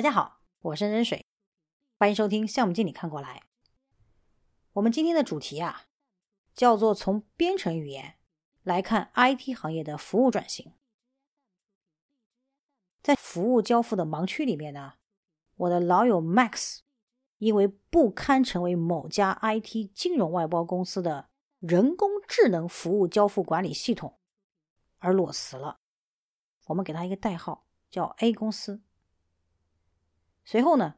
大家好，我是任水，欢迎收听项目经理看过来。我们今天的主题啊，叫做从编程语言来看 IT 行业的服务转型。在服务交付的盲区里面呢，我的老友 Max 因为不堪成为某家 IT 金融外包公司的人工智能服务交付管理系统而裸辞了。我们给他一个代号，叫 A 公司。随后呢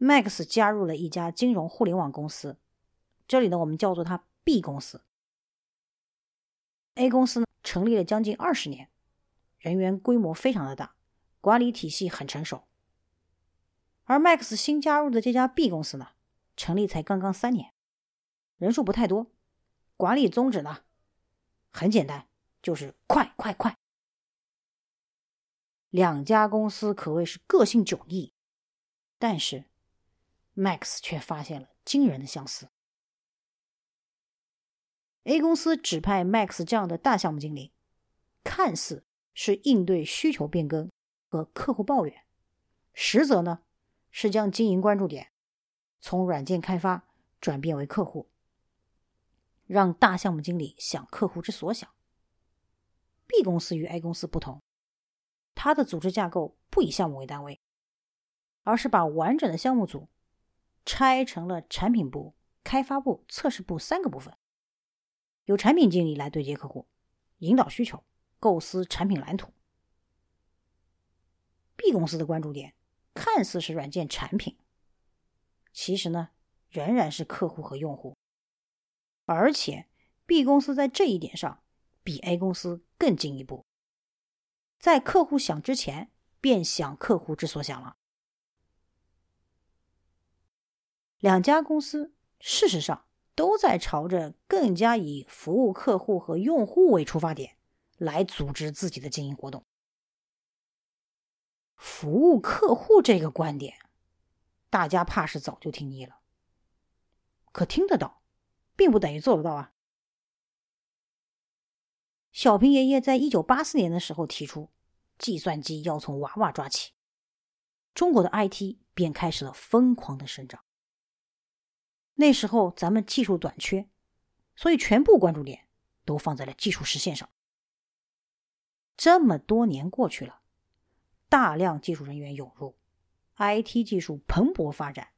，Max 加入了一家金融互联网公司，这里呢我们叫做它 B 公司。A 公司呢成立了将近二十年，人员规模非常的大，管理体系很成熟。而 Max 新加入的这家 B 公司呢，成立才刚刚三年，人数不太多，管理宗旨呢很简单，就是快快快。两家公司可谓是个性迥异。但是，Max 却发现了惊人的相似。A 公司指派 Max 这样的大项目经理，看似是应对需求变更和客户抱怨，实则呢是将经营关注点从软件开发转变为客户，让大项目经理想客户之所想。B 公司与 A 公司不同，它的组织架构不以项目为单位。而是把完整的项目组拆成了产品部、开发部、测试部三个部分，由产品经理来对接客户，引导需求，构思产品蓝图。B 公司的关注点看似是软件产品，其实呢仍然是客户和用户，而且 B 公司在这一点上比 A 公司更进一步，在客户想之前便想客户之所想了。两家公司事实上都在朝着更加以服务客户和用户为出发点来组织自己的经营活动。服务客户这个观点，大家怕是早就听腻了。可听得到，并不等于做得到啊。小平爷爷在一九八四年的时候提出，计算机要从娃娃抓起，中国的 IT 便开始了疯狂的生长。那时候咱们技术短缺，所以全部关注点都放在了技术实现上。这么多年过去了，大量技术人员涌入，IT 技术蓬勃发展。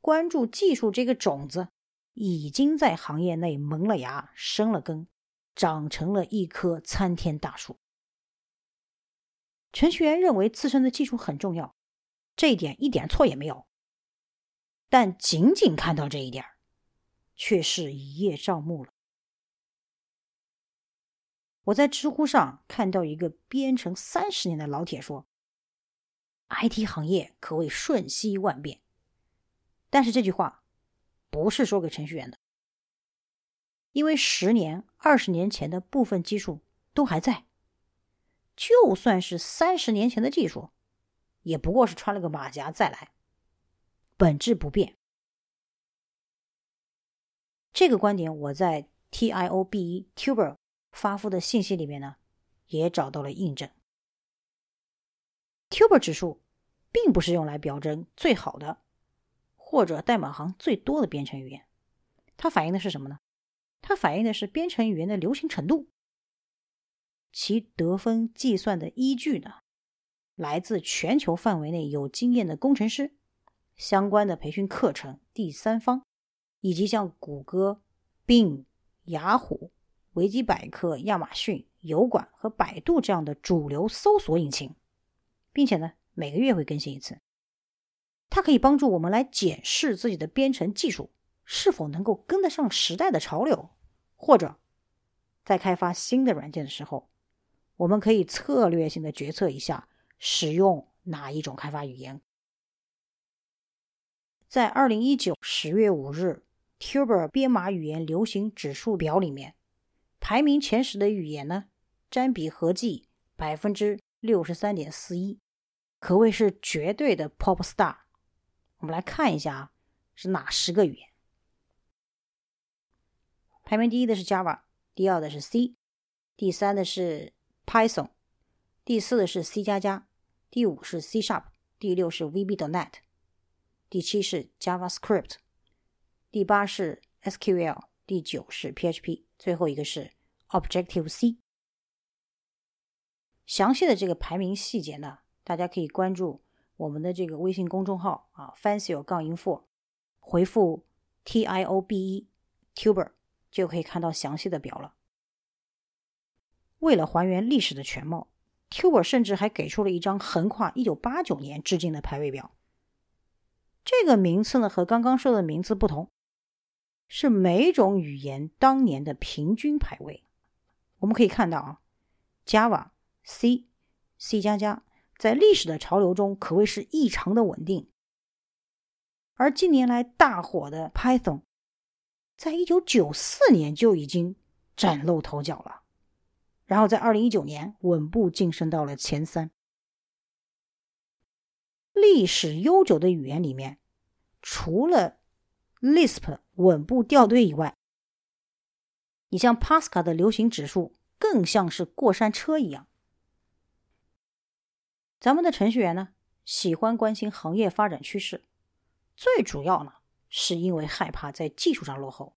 关注技术这个种子已经在行业内萌了芽、生了根，长成了一棵参天大树。程序员认为自身的技术很重要，这一点一点错也没有。但仅仅看到这一点却是一叶障目了。我在知乎上看到一个编程三十年的老铁说：“IT 行业可谓瞬息万变。”但是这句话不是说给程序员的，因为十年、二十年前的部分技术都还在，就算是三十年前的技术，也不过是穿了个马甲再来。本质不变，这个观点我在 TIOB e Tuber 发布的信息里面呢，也找到了印证。Tuber 指数并不是用来表征最好的或者代码行最多的编程语言，它反映的是什么呢？它反映的是编程语言的流行程度。其得分计算的依据呢，来自全球范围内有经验的工程师。相关的培训课程、第三方，以及像谷歌、Bing、雅虎、维基百科、亚马逊、油管和百度这样的主流搜索引擎，并且呢，每个月会更新一次。它可以帮助我们来检视自己的编程技术是否能够跟得上时代的潮流，或者在开发新的软件的时候，我们可以策略性的决策一下使用哪一种开发语言。在二零一九十月五日，Tuber 编码语言流行指数表里面，排名前十的语言呢，占比合计百分之六十三点四一，可谓是绝对的 Pop Star。我们来看一下啊，是哪十个语言？排名第一的是 Java，第二的是 C，第三的是 Python，第四的是 C 加加，第五是 C Sharp，第六是 VB dot net 第七是 JavaScript，第八是 SQL，第九是 PHP，最后一个是 Objective C。详细的这个排名细节呢，大家可以关注我们的这个微信公众号啊，Fancy 杠 info，回复 T I O B E Tuber 就可以看到详细的表了。为了还原历史的全貌，Tuber 甚至还给出了一张横跨1989年至今的排位表。这个名次呢和刚刚说的名次不同，是每种语言当年的平均排位。我们可以看到啊，Java。C、C 加加在历史的潮流中可谓是异常的稳定，而近年来大火的 Python，在一九九四年就已经崭露头角了，然后在二零一九年稳步晋升到了前三。历史悠久的语言里面，除了 Lisp 稳步掉队以外，你像 Pascal 的流行指数更像是过山车一样。咱们的程序员呢，喜欢关心行业发展趋势，最主要呢，是因为害怕在技术上落后。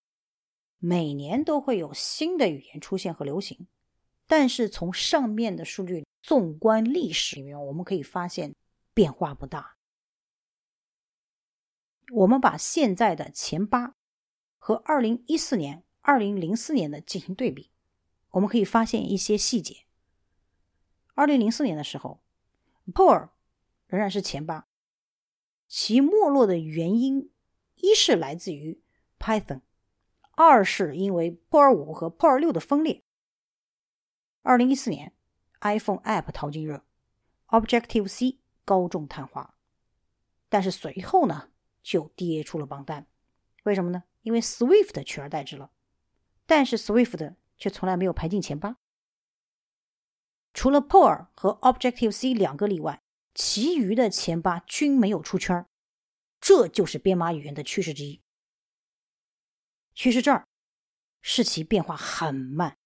每年都会有新的语言出现和流行，但是从上面的数据纵观历史里面，我们可以发现变化不大。我们把现在的前八和二零一四年、二零零四年的进行对比，我们可以发现一些细节。二零零四年的时候。Perl 仍然是前八，其没落的原因一是来自于 Python，二是因为 Perl 五和 Perl 六的分裂。二零一四年，iPhone App 淘金热，Objective C 高中探花，但是随后呢就跌出了榜单。为什么呢？因为 Swift 取而代之了，但是 Swift 却从来没有排进前八。除了 Perl 和 Objective C 两个例外，其余的前八均没有出圈这就是编码语言的趋势之一。趋势这儿是其变化很慢。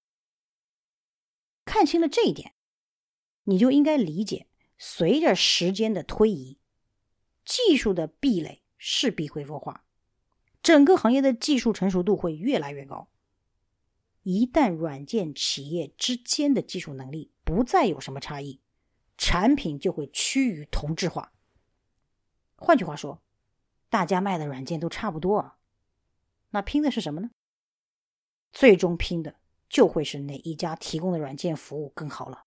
看清了这一点，你就应该理解，随着时间的推移，技术的壁垒势必会弱化，整个行业的技术成熟度会越来越高。一旦软件企业之间的技术能力不再有什么差异，产品就会趋于同质化。换句话说，大家卖的软件都差不多啊，那拼的是什么呢？最终拼的就会是哪一家提供的软件服务更好了。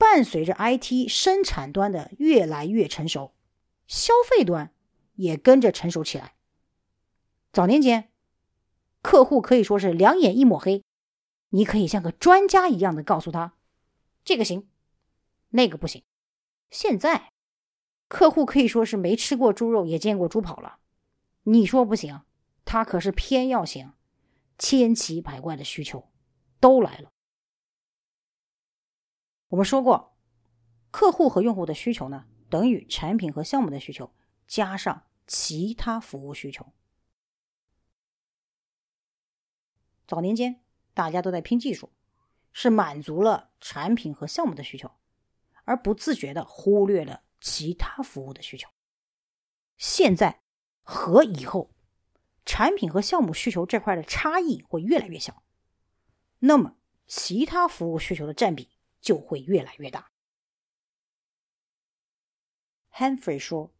伴随着 IT 生产端的越来越成熟，消费端也跟着成熟起来。早年间。客户可以说是两眼一抹黑，你可以像个专家一样的告诉他，这个行，那个不行。现在，客户可以说是没吃过猪肉也见过猪跑了，你说不行，他可是偏要行，千奇百怪的需求都来了。我们说过，客户和用户的需求呢，等于产品和项目的需求加上其他服务需求。早年间，大家都在拼技术，是满足了产品和项目的需求，而不自觉的忽略了其他服务的需求。现在和以后，产品和项目需求这块的差异会越来越小，那么其他服务需求的占比就会越来越大。Hanfrey 说，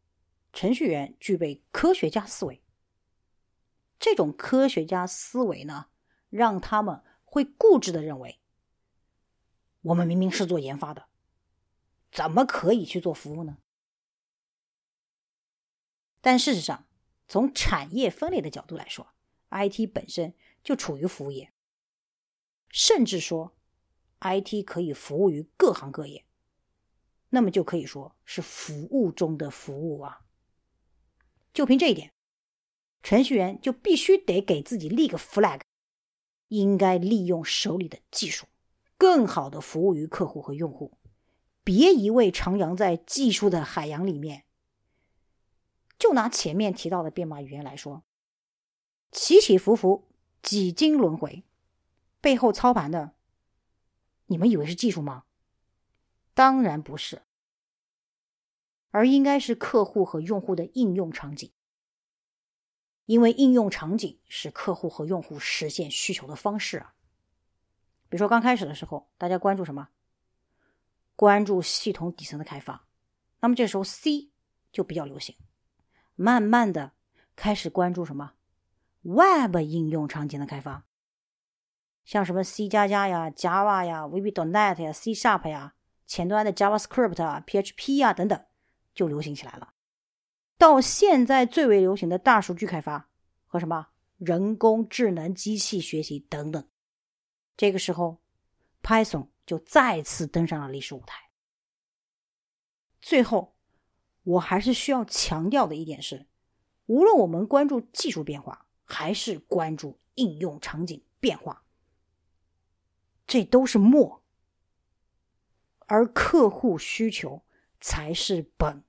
程序员具备科学家思维，这种科学家思维呢？让他们会固执的认为，我们明明是做研发的，怎么可以去做服务呢？但事实上，从产业分类的角度来说，IT 本身就处于服务业，甚至说，IT 可以服务于各行各业，那么就可以说是服务中的服务啊。就凭这一点，程序员就必须得给自己立个 flag。应该利用手里的技术，更好的服务于客户和用户，别一味徜徉在技术的海洋里面。就拿前面提到的编码语言来说，起起伏伏，几经轮回，背后操盘的，你们以为是技术吗？当然不是，而应该是客户和用户的应用场景。因为应用场景是客户和用户实现需求的方式啊。比如说刚开始的时候，大家关注什么？关注系统底层的开发，那么这时候 C 就比较流行。慢慢的开始关注什么？Web 应用场景的开发，像什么 C 加加呀、Java 呀、VB dot net 呀、C Sharp 呀、前端的 JavaScript 啊、PHP 啊等等，就流行起来了。到现在最为流行的大数据开发和什么人工智能、机器学习等等，这个时候，Python 就再次登上了历史舞台。最后，我还是需要强调的一点是，无论我们关注技术变化，还是关注应用场景变化，这都是末，而客户需求才是本。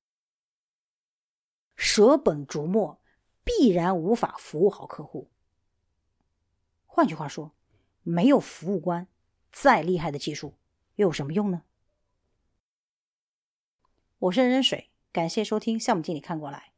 舍本逐末，必然无法服务好客户。换句话说，没有服务观，再厉害的技术又有什么用呢？我是任水，感谢收听项目经理看过来。